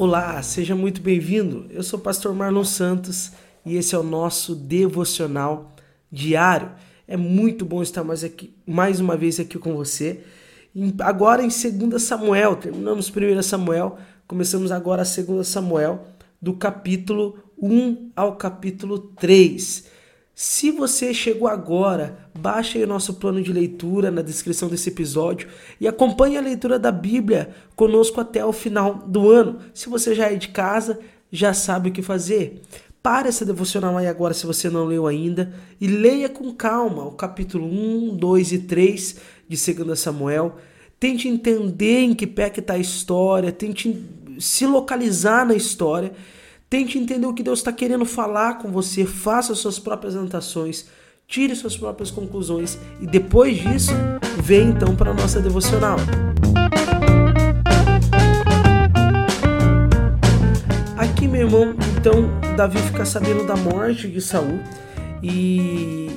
Olá, seja muito bem-vindo. Eu sou o pastor Marlon Santos e esse é o nosso devocional diário. É muito bom estar mais, aqui, mais uma vez aqui com você. Agora em 2 Samuel, terminamos 1 Samuel, começamos agora a 2 Samuel, do capítulo 1 ao capítulo 3. Se você chegou agora, baixe aí o nosso plano de leitura na descrição desse episódio e acompanhe a leitura da Bíblia conosco até o final do ano. Se você já é de casa, já sabe o que fazer. Pare essa devocional aí agora se você não leu ainda e leia com calma o capítulo 1, 2 e 3 de 2 Samuel. Tente entender em que pé que está a história, tente se localizar na história Tente entender o que Deus está querendo falar com você, faça suas próprias anotações, tire suas próprias conclusões. E depois disso, vem então para a nossa devocional. Aqui, meu irmão, então Davi fica sabendo da morte de Saul. E,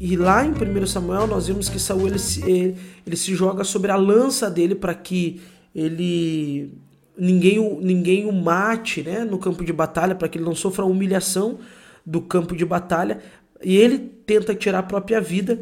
e lá em 1 Samuel nós vemos que Saul ele, ele, ele se joga sobre a lança dele para que ele ninguém, ninguém o mate né, no campo de batalha, para que ele não sofra a humilhação do campo de batalha. E ele tenta tirar a própria vida.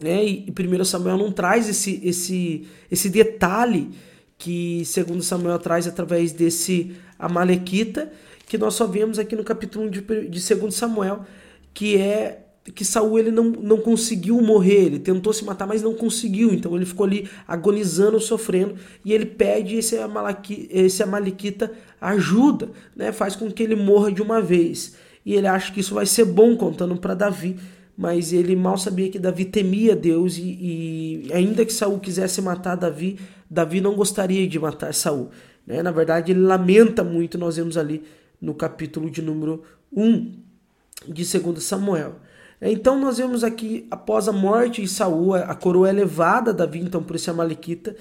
Né, e, e 1 Samuel não traz esse, esse, esse detalhe que segundo Samuel traz através desse Amalequita, que nós só vemos aqui no capítulo 1 de, de 2 Samuel, que é que Saul ele não, não conseguiu morrer, ele tentou se matar, mas não conseguiu. Então ele ficou ali agonizando, sofrendo, e ele pede esse, Amalaki, esse Amalequita ajuda, né? faz com que ele morra de uma vez. E ele acha que isso vai ser bom contando para Davi, mas ele mal sabia que Davi temia Deus e, e, ainda que Saul quisesse matar Davi, Davi não gostaria de matar Saul. Né? Na verdade, ele lamenta muito, nós vemos ali no capítulo de número 1 de 2 Samuel. Então nós vemos aqui, após a morte de Saul, a coroa é levada a Davi então por esse Amalequita,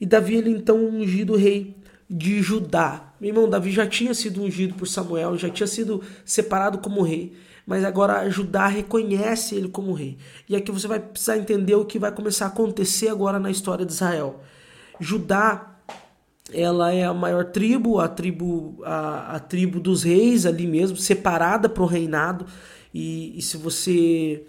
e Davi ele então ungido rei de Judá. Meu irmão, Davi já tinha sido ungido por Samuel, já tinha sido separado como rei, mas agora Judá reconhece ele como rei. E aqui você vai precisar entender o que vai começar a acontecer agora na história de Israel. Judá ela é a maior tribo, a tribo, a, a tribo dos reis ali mesmo, separada para o reinado. E, e se você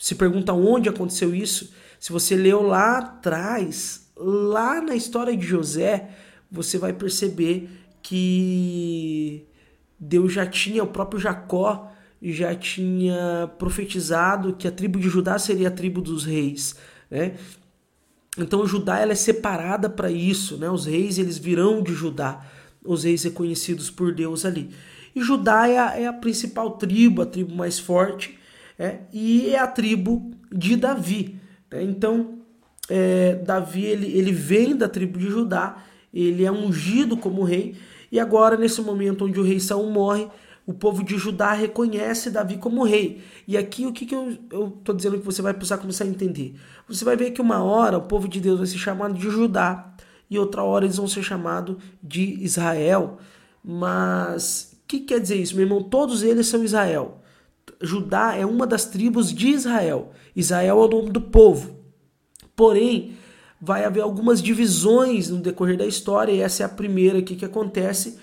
se pergunta onde aconteceu isso, se você leu lá atrás, lá na história de José, você vai perceber que Deus já tinha, o próprio Jacó já tinha profetizado que a tribo de Judá seria a tribo dos reis, né? Então Judá ela é separada para isso, né? Os reis eles virão de Judá, os reis reconhecidos por Deus ali. E Judá é a, é a principal tribo, a tribo mais forte, é, e é a tribo de Davi. Né? Então, é, Davi ele, ele vem da tribo de Judá, ele é ungido como rei, e agora, nesse momento onde o rei Saul morre, o povo de Judá reconhece Davi como rei. E aqui o que, que eu estou dizendo que você vai precisar começar a entender? Você vai ver que uma hora o povo de Deus vai ser chamado de Judá, e outra hora eles vão ser chamados de Israel. Mas que quer dizer isso, meu irmão? Todos eles são Israel. Judá é uma das tribos de Israel. Israel é o nome do povo. Porém, vai haver algumas divisões no decorrer da história, e essa é a primeira aqui que acontece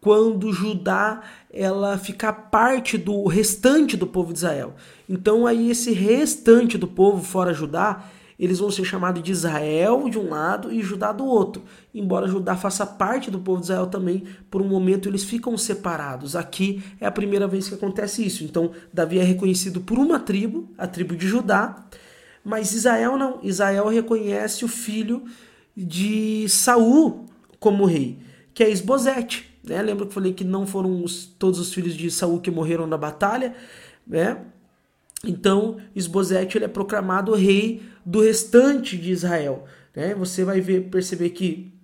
quando Judá ela fica parte do restante do povo de Israel. Então aí esse restante do povo fora Judá, eles vão ser chamados de Israel de um lado e Judá do outro. Embora Judá faça parte do povo de Israel também, por um momento eles ficam separados. Aqui é a primeira vez que acontece isso. Então, Davi é reconhecido por uma tribo, a tribo de Judá, mas Israel não. Israel reconhece o filho de Saul como rei, que é Esbozete. Né? Lembra que eu falei que não foram os, todos os filhos de Saul que morreram na batalha, né? Então, Esbozete ele é proclamado rei do restante de Israel. Né? Você vai ver, perceber que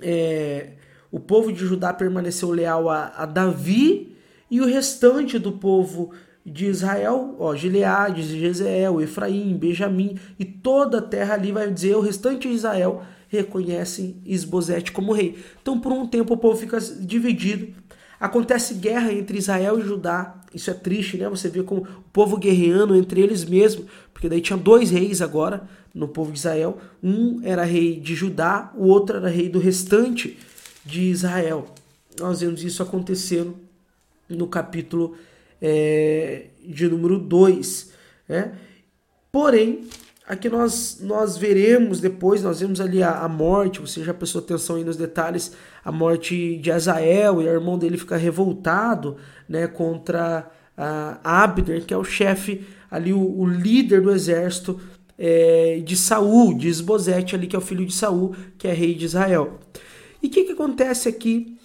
é, o povo de Judá permaneceu leal a, a, Davi e o restante do povo de Israel, ó, Gileade, Jezeel, Efraim, Benjamim e toda a terra ali vai dizer o restante de Israel reconhecem Esbozete como rei. Então, por um tempo, o povo fica dividido Acontece guerra entre Israel e Judá. Isso é triste, né? Você vê como o povo guerreando entre eles mesmos, porque daí tinha dois reis agora no povo de Israel. Um era rei de Judá, o outro era rei do restante de Israel. nós vemos isso acontecendo no capítulo é, de número 2. Né? Porém, aqui nós, nós veremos depois, nós vemos ali a, a, morte, você já prestou atenção aí nos detalhes, a morte de Azael, e o irmão dele fica revoltado né, contra a Abner, que é o chefe ali, o, o líder do exército é, de Saul, de Esbozete ali, que é o filho de Saul, que é rei de Israel. E o que, que acontece aqui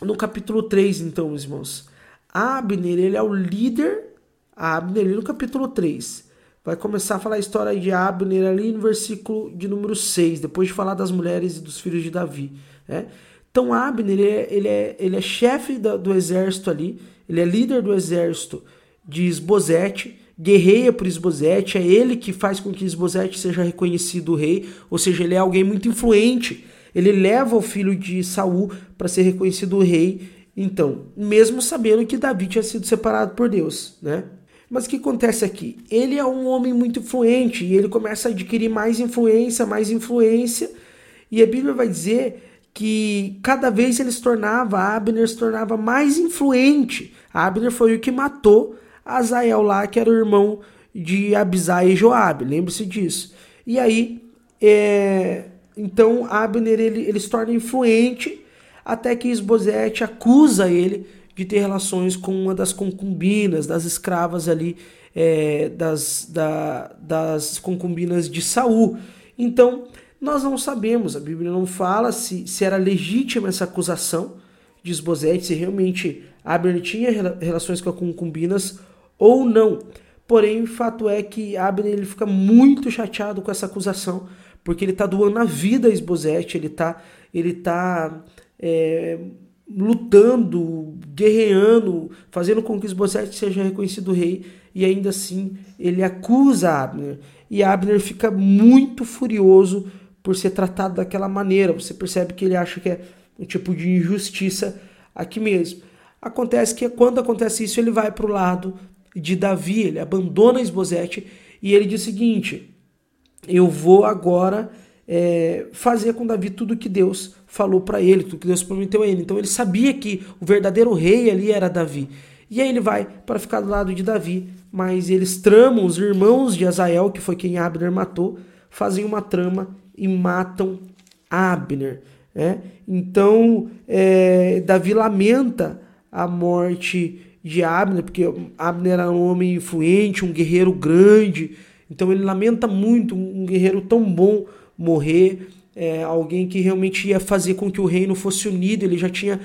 no capítulo 3, então, irmãos? Abner, ele é o líder, Abner, ali no capítulo 3. Vai começar a falar a história de Abner ali no versículo de número 6, depois de falar das mulheres e dos filhos de Davi. Né? Então Abner, ele é, ele é, ele é chefe do, exército ali, ele é líder do exército de Esbozete, guerreia por Esbozete, é ele que faz com que Esbozete seja reconhecido rei, ou seja, ele é alguém muito influente. Ele leva o filho de Saul para ser reconhecido rei. Então, mesmo sabendo que Davi tinha sido separado por Deus, né? Mas o que acontece aqui? Ele é um homem muito influente e ele começa a adquirir mais influência, mais influência, e a Bíblia vai dizer que cada vez ele se tornava, Abner se tornava mais influente. Abner foi o que matou Azael lá, que era o irmão de Abisai e Joabe, lembre-se disso. E aí, é, então Abner ele, ele se torna influente até que Esbozete acusa ele de ter relações com uma das concubinas, das escravas ali, é, das, da, das concubinas de Saul. Então, nós não sabemos, a Bíblia não fala se, se era legítima essa acusação de Esbozete, se realmente Abner tinha relações com as concubinas ou não. Porém, o fato é que Abner ele fica muito chateado com essa acusação, porque ele está doando a vida a Esbozete, ele está ele tá, é, lutando, guerreando, fazendo com que Esbozete seja reconhecido rei, e ainda assim ele acusa Abner. E Abner fica muito furioso por ser tratado daquela maneira. Você percebe que ele acha que é um tipo de injustiça aqui mesmo. Acontece que quando acontece isso, ele vai para o lado de Davi, ele abandona Esbozete e ele diz o seguinte: Eu vou agora é, fazer com Davi tudo que Deus falou para ele, tudo que Deus prometeu a ele. Então ele sabia que o verdadeiro rei ali era Davi. E aí ele vai para ficar do lado de Davi, mas eles tramam, os irmãos de Azael, que foi quem Abner matou, fazem uma trama e matam Abner. Né? Então é, Davi lamenta a morte de Abner, porque Abner era um homem influente, um guerreiro grande. Então ele lamenta muito um guerreiro tão bom morrer. É, alguém que realmente ia fazer com que o reino fosse unido, ele já tinha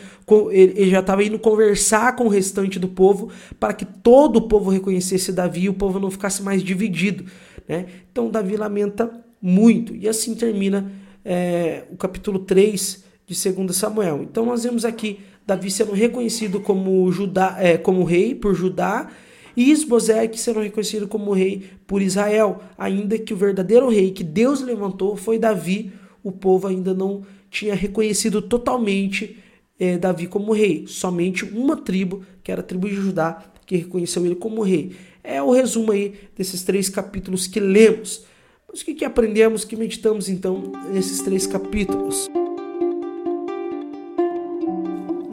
ele já estava indo conversar com o restante do povo para que todo o povo reconhecesse Davi e o povo não ficasse mais dividido, né? Então Davi lamenta muito e assim termina é, o capítulo 3 de 2 Samuel. Então nós vemos aqui Davi sendo reconhecido como, Judá, é, como rei por Judá e Isbosec sendo reconhecido como rei por Israel, ainda que o verdadeiro rei que Deus levantou foi Davi, o povo ainda não tinha reconhecido totalmente é, Davi como rei. Somente uma tribo, que era a tribo de Judá, que reconheceu ele como rei. É o resumo aí desses três capítulos que lemos. Mas o que, que aprendemos, que meditamos então nesses três capítulos?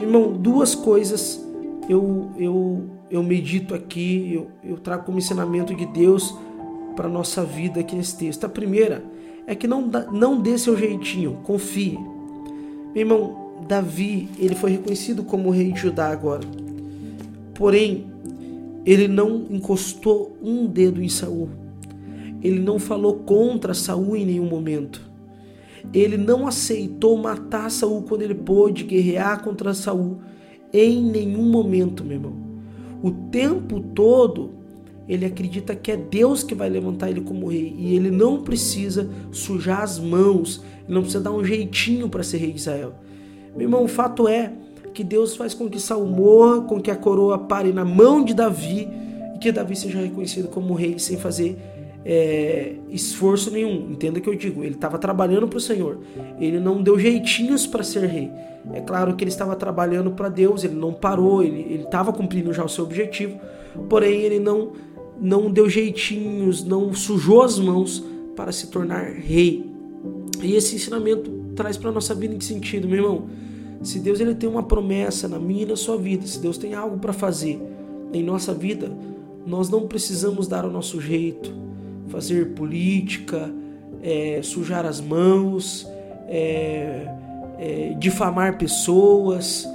Irmão, duas coisas eu, eu, eu medito aqui, eu, eu trago como ensinamento de Deus para nossa vida aqui nesse texto. A primeira é que não, não dê seu jeitinho, confie. Meu irmão, Davi, ele foi reconhecido como rei de Judá agora. Porém, ele não encostou um dedo em Saul. Ele não falou contra Saul em nenhum momento. Ele não aceitou matar Saul quando ele pôde guerrear contra Saul em nenhum momento, meu irmão. O tempo todo ele acredita que é Deus que vai levantar ele como rei e ele não precisa sujar as mãos, ele não precisa dar um jeitinho para ser rei de Israel. Meu irmão, o fato é que Deus faz com que Saul morra, com que a coroa pare na mão de Davi e que Davi seja reconhecido como rei sem fazer é, esforço nenhum. Entenda o que eu digo. Ele estava trabalhando para o Senhor. Ele não deu jeitinhos para ser rei. É claro que ele estava trabalhando para Deus. Ele não parou. Ele estava cumprindo já o seu objetivo. Porém, ele não não deu jeitinhos, não sujou as mãos para se tornar rei. E esse ensinamento traz para nossa vida em que sentido, meu irmão? Se Deus ele tem uma promessa na minha e na sua vida, se Deus tem algo para fazer em nossa vida, nós não precisamos dar o nosso jeito, fazer política, é, sujar as mãos, é, é, difamar pessoas.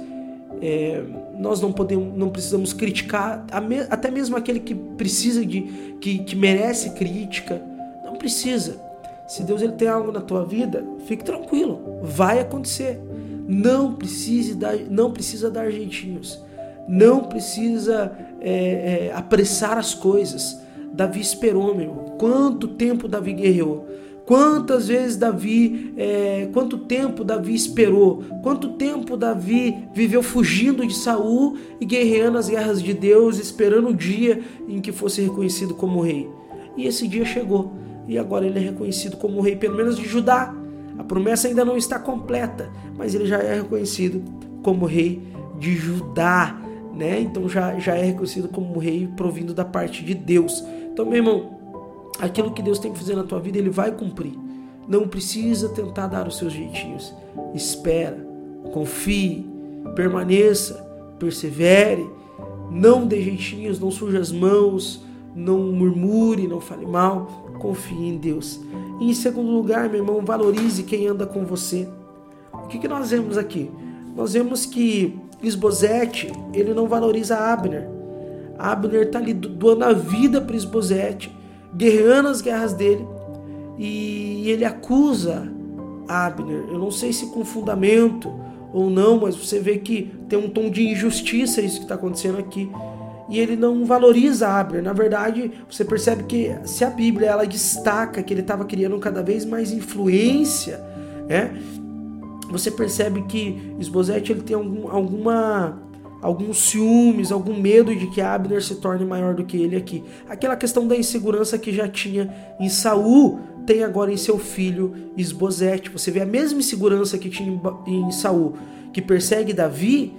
É, nós não podemos, não precisamos criticar até mesmo aquele que precisa de, que, que merece crítica. Não precisa. Se Deus ele tem algo na tua vida, fique tranquilo, vai acontecer. Não precise dar, não precisa dar jeitinhos. Não precisa é, é, apressar as coisas. Davi esperou, meu. Quanto tempo Davi guerreou? Quantas vezes Davi, é, quanto tempo Davi esperou? Quanto tempo Davi viveu fugindo de Saul e guerreando as guerras de Deus, esperando o dia em que fosse reconhecido como rei? E esse dia chegou. E agora ele é reconhecido como rei, pelo menos de Judá. A promessa ainda não está completa, mas ele já é reconhecido como rei de Judá, né? Então já, já é reconhecido como rei provindo da parte de Deus. Então, meu irmão, aquilo que Deus tem que fazer na tua vida, Ele vai cumprir. Não precisa tentar dar os seus jeitinhos. Espera, confie, permaneça, persevere. Não dê jeitinhos, não suje as mãos, não murmure, não fale mal. Confie em Deus. E em segundo lugar, meu irmão, valorize quem anda com você. O que, que nós vemos aqui? Nós vemos que Isbosete, ele não valoriza Abner. Abner está ali doando a vida para Isbosete guerreando as guerras dele e ele acusa Abner. Eu não sei se com fundamento ou não, mas você vê que tem um tom de injustiça isso que está acontecendo aqui. E ele não valoriza Abner. Na verdade, você percebe que se a Bíblia ela destaca que ele estava criando cada vez mais influência, né? Você percebe que Esbozete ele tem algum, alguma alguns ciúmes, algum medo de que Abner se torne maior do que ele aqui. Aquela questão da insegurança que já tinha em Saul, tem agora em seu filho Esbozete. Você vê a mesma insegurança que tinha em Saul, que persegue Davi,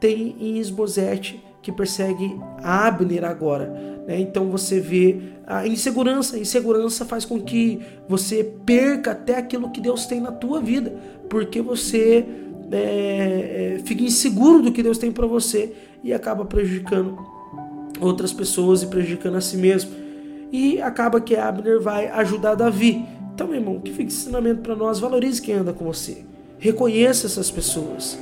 tem em Esbozete, que persegue Abner agora. Né? Então você vê a insegurança. A insegurança faz com que você perca até aquilo que Deus tem na tua vida, porque você é, é, fica inseguro do que Deus tem para você e acaba prejudicando outras pessoas e prejudicando a si mesmo. E acaba que Abner vai ajudar Davi. Então, meu irmão, que fica ensinamento para nós: valorize quem anda com você, reconheça essas pessoas,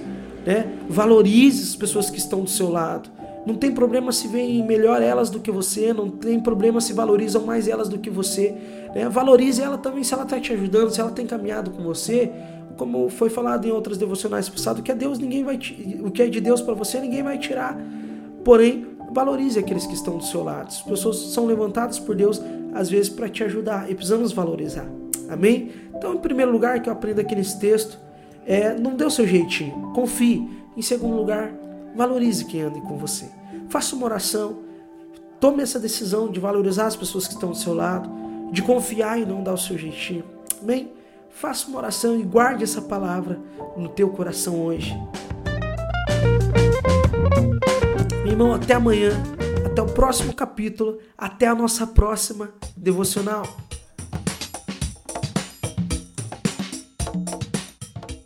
né? valorize as pessoas que estão do seu lado. Não tem problema se veem melhor elas do que você, não tem problema se valorizam mais elas do que você. Né? Valorize ela também se ela está te ajudando, se ela tem caminhado com você como foi falado em outras devocionais passadas, que é Deus, ninguém vai o que é de Deus para você, ninguém vai tirar. Porém, valorize aqueles que estão do seu lado. As pessoas são levantadas por Deus às vezes para te ajudar e precisamos valorizar. Amém? Então, em primeiro lugar, que eu aprendo aqui nesse texto é não dê o seu jeitinho, confie. Em segundo lugar, valorize quem anda com você. Faça uma oração, tome essa decisão de valorizar as pessoas que estão do seu lado, de confiar e não dar o seu jeitinho. Amém? Faça uma oração e guarde essa palavra no teu coração hoje. Meu irmão, até amanhã, até o próximo capítulo, até a nossa próxima devocional.